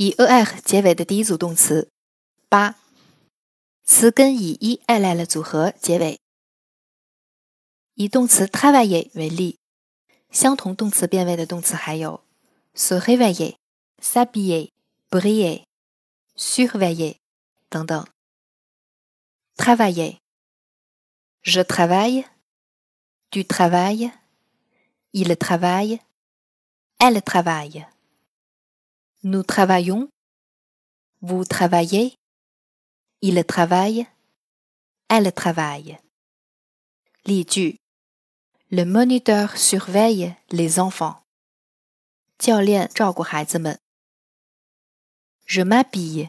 以 er 结尾的第一组动词。八，词根以 e-l 的组合结尾。以动词 travailler 为例，相同动词变位的动词还有 se réveiller、s'habiller、briller、surveiller 等等。travailler。Je travaille, tu travailles, il travaille, elle travaille. Nous travaillons. Vous travaillez. Il travaille. Elle travaille. Le moniteur surveille les enfants. Je m'habille.